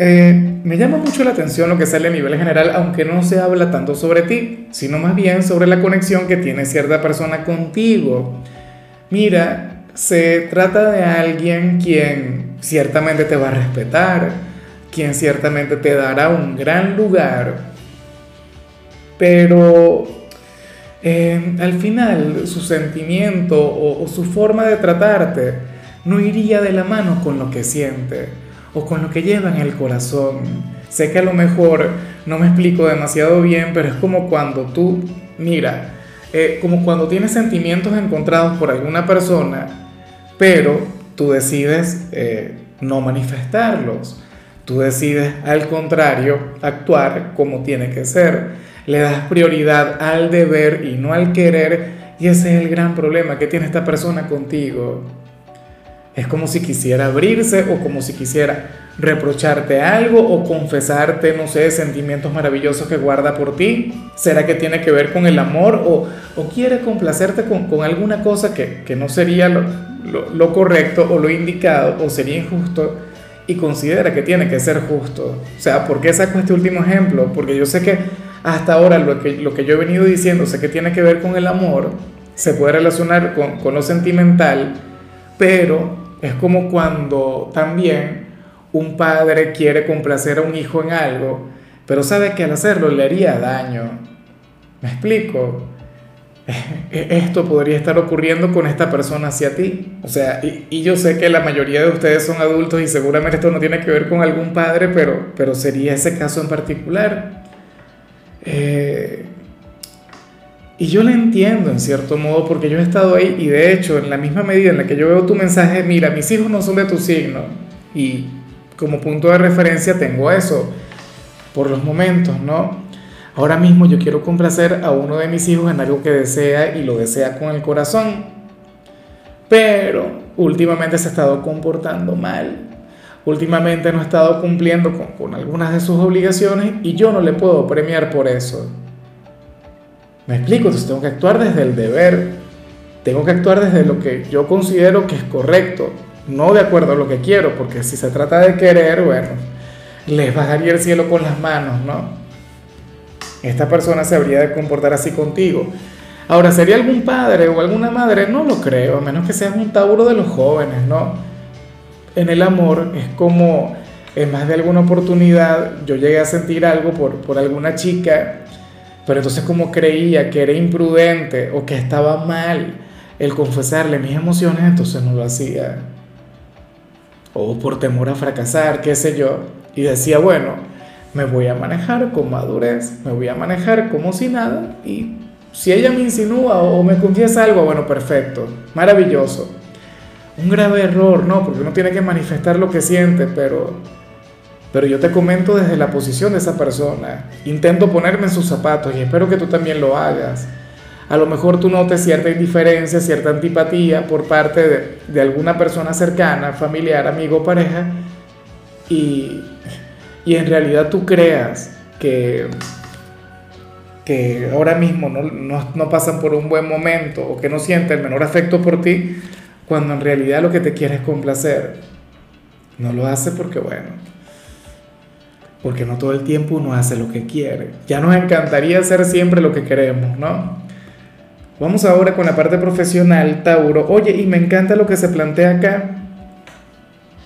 eh, me llama mucho la atención lo que sale a nivel general, aunque no se habla tanto sobre ti, sino más bien sobre la conexión que tiene cierta persona contigo. Mira, se trata de alguien quien ciertamente te va a respetar, quien ciertamente te dará un gran lugar, pero eh, al final su sentimiento o su forma de tratarte no iría de la mano con lo que siente o con lo que lleva en el corazón. Sé que a lo mejor no me explico demasiado bien, pero es como cuando tú, mira, eh, como cuando tienes sentimientos encontrados por alguna persona, pero tú decides eh, no manifestarlos. Tú decides, al contrario, actuar como tiene que ser. Le das prioridad al deber y no al querer. Y ese es el gran problema que tiene esta persona contigo. Es como si quisiera abrirse o como si quisiera reprocharte algo o confesarte, no sé, sentimientos maravillosos que guarda por ti. ¿Será que tiene que ver con el amor o, quiere complacerte con, alguna cosa que, no sería lo, correcto o lo indicado o sería injusto? Y considera que tiene que ser justo. O sea, ¿por qué saco este último ejemplo? Porque yo sé que hasta ahora lo que, lo que yo he venido diciendo, sé que tiene que ver con el amor, se puede relacionar con lo sentimental, pero es como cuando también un padre quiere complacer a un hijo en algo, pero sabe que al hacerlo le haría daño. ¿Me explico? Esto podría estar ocurriendo con esta persona hacia ti. O sea, y, yo sé que la mayoría de ustedes son adultos y seguramente esto no tiene que ver con algún padre, pero, pero sería ese caso en particular. Eh, y yo le entiendo en cierto modo porque yo he estado ahí y de hecho en la misma medida en la que yo veo tu mensaje, mira, mis hijos no son de tu signo y como punto de referencia tengo eso por los momentos, ¿no? Ahora mismo yo quiero complacer a uno de mis hijos en algo que desea y lo desea con el corazón, pero últimamente se ha estado comportando mal, últimamente no ha estado cumpliendo con, con algunas de sus obligaciones y yo no le puedo premiar por eso. Me explico, entonces tengo que actuar desde el deber, tengo que actuar desde lo que yo considero que es correcto, no de acuerdo a lo que quiero, porque si se trata de querer, bueno, les bajaría el cielo con las manos, ¿no? Esta persona se habría de comportar así contigo. Ahora, ¿sería algún padre o alguna madre? No lo creo, a menos que seas un tauro de los jóvenes, ¿no? En el amor es como, en más de alguna oportunidad, yo llegué a sentir algo por, por alguna chica pero entonces como creía que era imprudente o que estaba mal el confesarle mis emociones, entonces no lo hacía. O por temor a fracasar, qué sé yo. Y decía, bueno, me voy a manejar con madurez, me voy a manejar como si nada. Y si ella me insinúa o me confiesa algo, bueno, perfecto, maravilloso. Un grave error, ¿no? Porque uno tiene que manifestar lo que siente, pero pero yo te comento desde la posición de esa persona. Intento ponerme en sus zapatos y espero que tú también lo hagas. A lo mejor tú notes cierta indiferencia, cierta antipatía por parte de, alguna persona cercana, familiar, amigo, pareja, y, en realidad tú creas que, que ahora mismo no, no pasan por un buen momento o que no sienten el menor afecto por ti, cuando en realidad lo que te quiere es complacer. No lo hace porque, bueno, porque no todo el tiempo uno hace lo que quiere. Ya nos encantaría hacer siempre lo que queremos, ¿no? Vamos ahora con la parte profesional, Tauro. Oye, y me encanta lo que se plantea acá.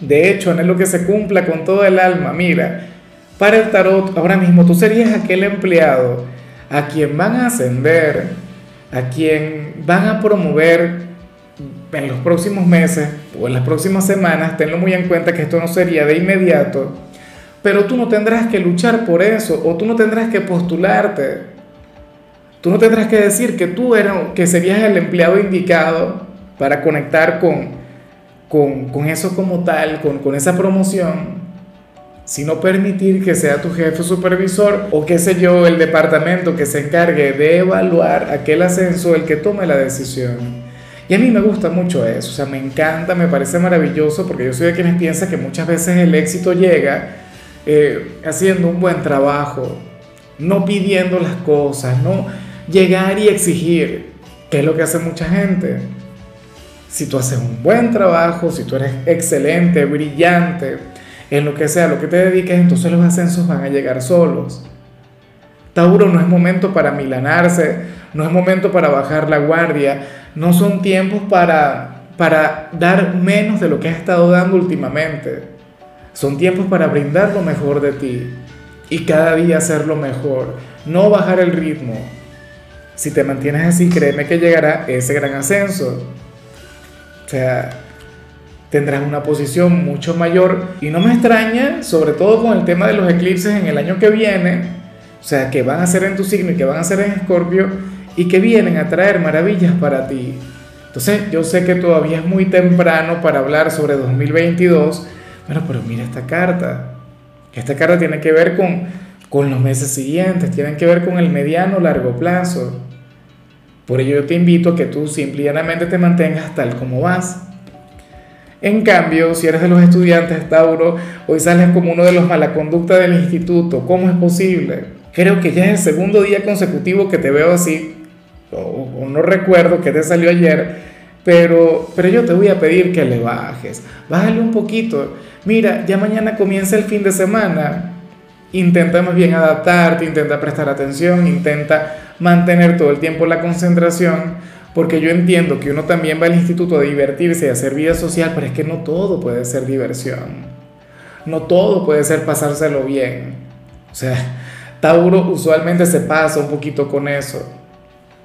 De hecho, no es lo que se cumpla con todo el alma. Mira, para el tarot, ahora mismo tú serías aquel empleado a quien van a ascender, a quien van a promover en los próximos meses o en las próximas semanas. Tenlo muy en cuenta que esto no sería de inmediato pero tú no tendrás que luchar por eso o tú no tendrás que postularte. Tú no tendrás que decir que tú eres, que serías el empleado indicado para conectar con, con, eso como tal, con, con esa promoción. sino permitir que sea tu jefe supervisor o qué sé yo, el departamento que se encargue de evaluar aquel ascenso el que tome la decisión. Y a mí me gusta mucho eso, o sea, me encanta, me parece maravilloso porque yo soy de quienes piensa que muchas veces el éxito llega eh, haciendo un buen trabajo, no pidiendo las cosas, no llegar y exigir, que es lo que hace mucha gente. Si tú haces un buen trabajo, si tú eres excelente, brillante, en lo que sea, lo que te dediques, entonces los ascensos van a llegar solos. Tauro no es momento para milanarse, no es momento para bajar la guardia, no son tiempos para, para dar menos de lo que has estado dando últimamente. Son tiempos para brindar lo mejor de ti y cada día hacerlo mejor, no bajar el ritmo. Si te mantienes así, créeme que llegará ese gran ascenso. O sea, tendrás una posición mucho mayor. Y no me extraña, sobre todo con el tema de los eclipses en el año que viene, o sea, que van a ser en tu signo y que van a ser en Escorpio y que vienen a traer maravillas para ti. Entonces, yo sé que todavía es muy temprano para hablar sobre 2022, bueno, pero mira esta carta. Esta carta tiene que ver con, con los meses siguientes, tiene que ver con el mediano largo plazo. Por ello yo te invito a que tú simplemente te mantengas tal como vas. En cambio, si eres de los estudiantes Tauro, hoy sales como uno de los mala conducta del instituto. ¿Cómo es posible? Creo que ya es el segundo día consecutivo que te veo así, o, no recuerdo que te salió ayer, pero, pero yo te voy a pedir que le bajes. Bájale un poquito. Mira, ya mañana comienza el fin de semana. Intenta más bien adaptarte, intenta prestar atención, intenta mantener todo el tiempo la concentración porque yo entiendo que uno también va al instituto a divertirse y a hacer vida social, pero es que no todo puede ser diversión. No todo puede ser pasárselo bien. O sea, Tauro usualmente se pasa un poquito con eso.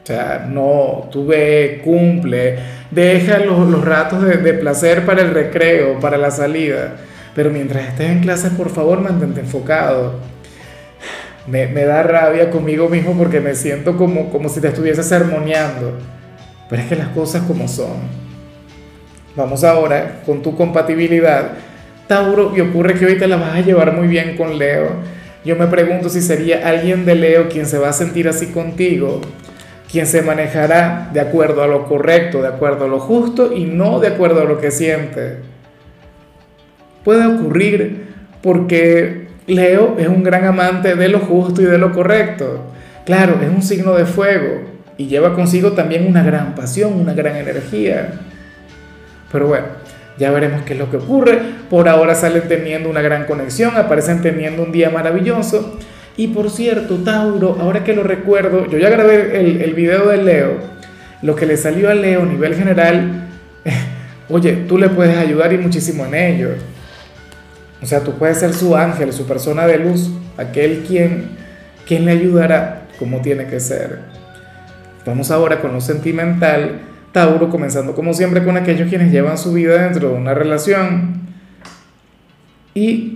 O sea, no, tú ve, cumple, deja los, los ratos de, de, placer para el recreo, para la salida. Pero mientras estés en clase, por favor, mantente enfocado. Me, me da rabia conmigo mismo porque me siento como, como si te estuviese sermoneando. Pero es que las cosas como son. Vamos ahora con tu compatibilidad. Tauro, y ocurre que hoy te la vas a llevar muy bien con Leo. Yo me pregunto si sería alguien de Leo quien se va a sentir así contigo, quien se manejará de acuerdo a lo correcto, de acuerdo a lo justo y no de acuerdo a lo que siente. Puede ocurrir porque Leo es un gran amante de lo justo y de lo correcto. Claro, es un signo de fuego, y lleva consigo también una gran pasión, una gran energía. Pero bueno, ya veremos qué es lo que ocurre. Por ahora salen teniendo una gran conexión, aparecen teniendo un día maravilloso. Y por cierto, Tauro, ahora que lo recuerdo, yo ya grabé el, el video de Leo, lo que le salió a Leo a nivel general, oye, tú le puedes ayudar y muchísimo en ello. O sea, tú puedes ser su ángel, su persona de luz, aquel quien, quien le ayudará como tiene que ser. Vamos ahora con lo sentimental. Tauro, comenzando como siempre con aquellos quienes llevan su vida dentro de una relación. Y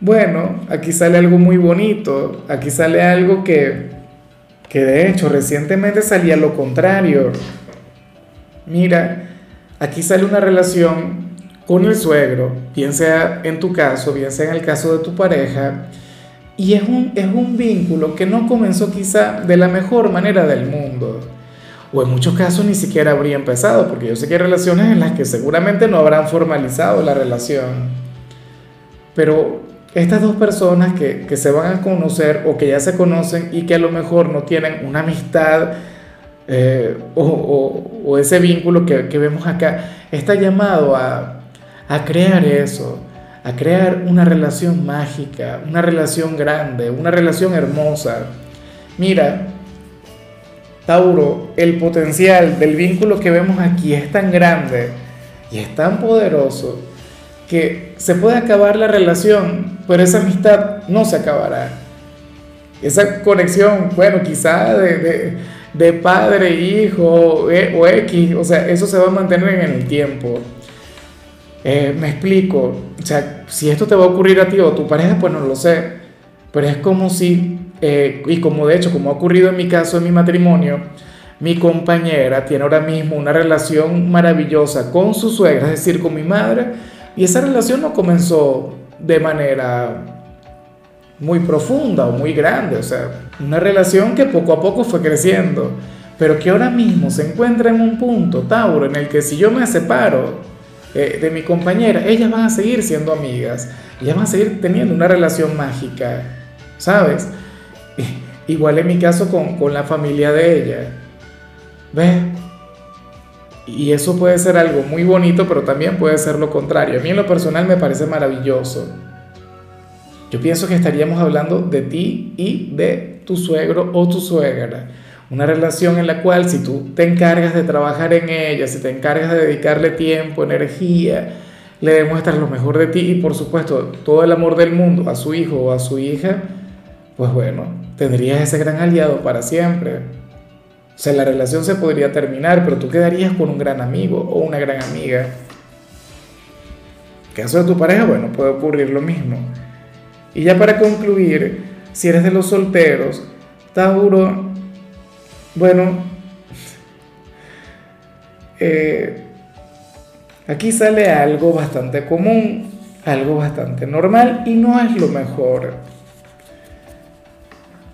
bueno, aquí sale algo muy bonito, aquí sale algo que, que de hecho recientemente salía lo contrario. Mira, aquí sale una relación con el suegro, bien sea en tu caso, bien sea en el caso de tu pareja, y es un, es un vínculo que no comenzó quizá de la mejor manera del mundo. O en muchos casos ni siquiera habría empezado, porque yo sé que hay relaciones en las que seguramente no habrán formalizado la relación. Pero estas dos personas que, que se van a conocer o que ya se conocen y que a lo mejor no tienen una amistad eh, o, o, o, ese vínculo que, que, vemos acá, está llamado a, a crear eso, a crear una relación mágica, una relación grande, una relación hermosa. Mira, Tauro, el potencial del vínculo que vemos aquí es tan grande y es tan poderoso que se puede acabar la relación, pero esa amistad no se acabará. Esa conexión, bueno, quizá de, de, padre, hijo eh, o X, o sea, eso se va a mantener en el tiempo. Eh, me explico, o sea, si esto te va a ocurrir a ti o a tu pareja, pues no lo sé, pero es como si, eh, y como de hecho, como ha ocurrido en mi caso, en mi matrimonio, mi compañera tiene ahora mismo una relación maravillosa con su suegra, es decir, con mi madre, y esa relación no comenzó de manera muy profunda o muy grande, o sea, una relación que poco a poco fue creciendo, pero que ahora mismo se encuentra en un punto, Tauro, en el que si yo me separo eh, de mi compañera, ellas van a seguir siendo amigas, ellas van a seguir teniendo una relación mágica, ¿sabes? Igual en mi caso con, con la familia de ella, ¿ves? Y eso puede ser algo muy bonito, pero también puede ser lo contrario. A mí en lo personal me parece maravilloso. Yo pienso que estaríamos hablando de ti y de tu suegro o tu suegra. Una relación en la cual si tú te encargas de trabajar en ella, si te encargas de dedicarle tiempo, energía, le demuestras lo mejor de ti y por supuesto todo el amor del mundo a su hijo o a su hija, pues bueno, tendrías ese gran aliado para siempre. O sea, la relación se podría terminar, pero tú quedarías con un gran amigo o una gran amiga. En caso de tu pareja, bueno, puede ocurrir lo mismo. Y ya para concluir, si eres de los solteros, Tauro, bueno, eh, aquí sale algo bastante común, algo bastante normal y no es lo mejor.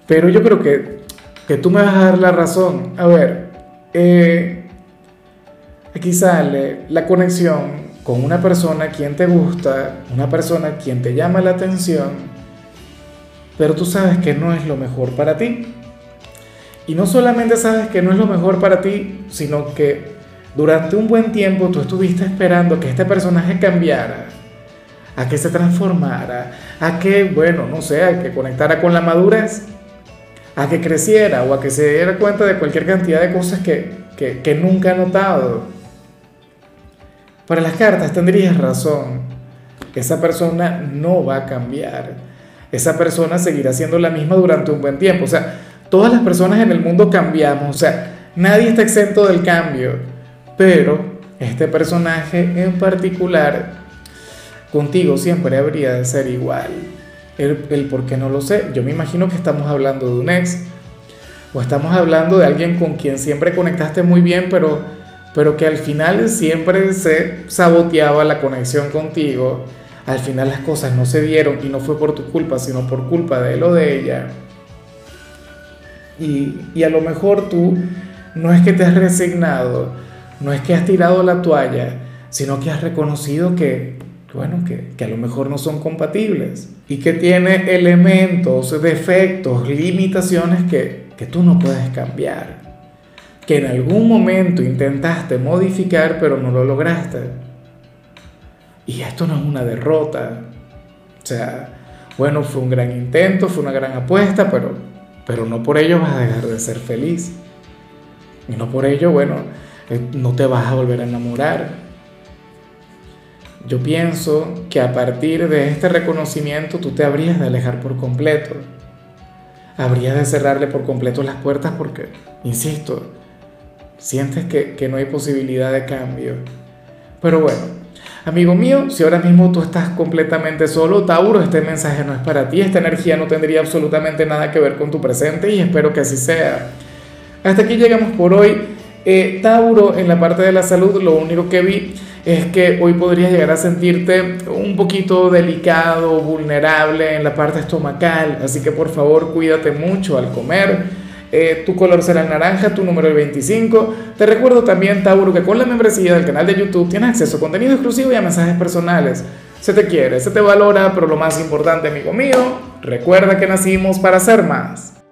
Pero yo creo que que tú me vas a dar la razón. A ver, eh, aquí sale la conexión con una persona quien te gusta, una persona quien te llama la atención, pero tú sabes que no es lo mejor para ti. Y no solamente sabes que no es lo mejor para ti, sino que durante un buen tiempo tú estuviste esperando que este personaje cambiara, a que se transformara, a que, bueno, no sé, a que conectara con la madurez a que creciera o a que se diera cuenta de cualquier cantidad de cosas que, que, nunca ha notado. Para las cartas tendrías razón. Esa persona no va a cambiar. Esa persona seguirá siendo la misma durante un buen tiempo. O sea, todas las personas en el mundo cambiamos. O sea, nadie está exento del cambio. Pero este personaje en particular, contigo siempre habría de ser igual. El, por qué no lo sé. Yo me imagino que estamos hablando de un ex. O estamos hablando de alguien con quien siempre conectaste muy bien, pero, pero que al final siempre se saboteaba la conexión contigo. Al final las cosas no se dieron y no fue por tu culpa, sino por culpa de él o de ella. Y, y a lo mejor tú no es que te has resignado, no es que has tirado la toalla, sino que has reconocido que, bueno, que, que, a lo mejor no son compatibles y que tiene elementos, defectos, limitaciones que, que tú no puedes cambiar, que en algún momento intentaste modificar pero no lo lograste. Y esto no es una derrota. O sea, bueno, fue un gran intento, fue una gran apuesta, pero, pero no por ello vas a dejar de ser feliz. Y no por ello, bueno, eh, no te vas a volver a enamorar yo pienso que a partir de este reconocimiento tú te habrías de alejar por completo. Habrías de cerrarle por completo las puertas porque, insisto, sientes que, que no hay posibilidad de cambio. Pero bueno, amigo mío, si ahora mismo tú estás completamente solo, Tauro, este mensaje no es para ti, esta energía no tendría absolutamente nada que ver con tu presente y espero que así sea. Hasta aquí llegamos por hoy. Eh, Tauro, en la parte de la salud, lo único que vi es que hoy podrías llegar a sentirte un poquito delicado, vulnerable en la parte estomacal, así que por favor cuídate mucho al comer. Eh, tu color será el naranja, tu número el 25. Te recuerdo también, Tauro, que con la membresía del canal de YouTube tienes acceso a contenido exclusivo y a mensajes personales. Se te quiere, se te valora, pero lo más importante, amigo mío, recuerda que nacimos para ser más.